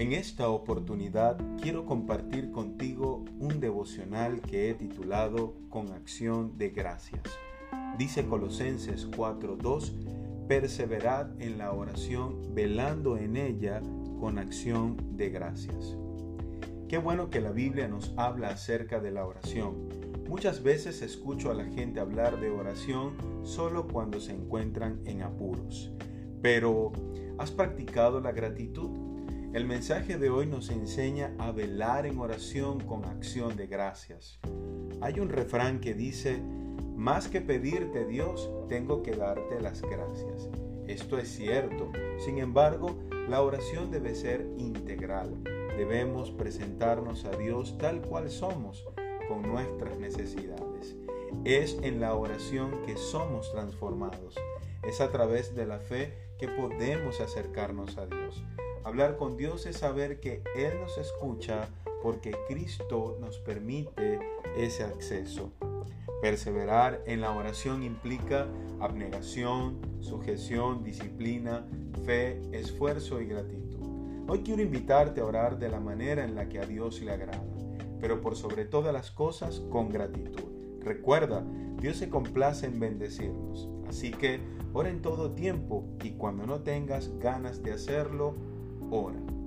En esta oportunidad quiero compartir contigo un devocional que he titulado Con acción de gracias. Dice Colosenses 4:2, perseverad en la oración, velando en ella con acción de gracias. Qué bueno que la Biblia nos habla acerca de la oración. Muchas veces escucho a la gente hablar de oración solo cuando se encuentran en apuros. Pero, ¿has practicado la gratitud? El mensaje de hoy nos enseña a velar en oración con acción de gracias. Hay un refrán que dice, más que pedirte Dios, tengo que darte las gracias. Esto es cierto, sin embargo, la oración debe ser integral. Debemos presentarnos a Dios tal cual somos, con nuestras necesidades. Es en la oración que somos transformados. Es a través de la fe que podemos acercarnos a Dios. Hablar con Dios es saber que Él nos escucha porque Cristo nos permite ese acceso. Perseverar en la oración implica abnegación, sujeción, disciplina, fe, esfuerzo y gratitud. Hoy quiero invitarte a orar de la manera en la que a Dios le agrada, pero por sobre todas las cosas con gratitud. Recuerda, Dios se complace en bendecirnos, así que ora en todo tiempo y cuando no tengas ganas de hacerlo, ora.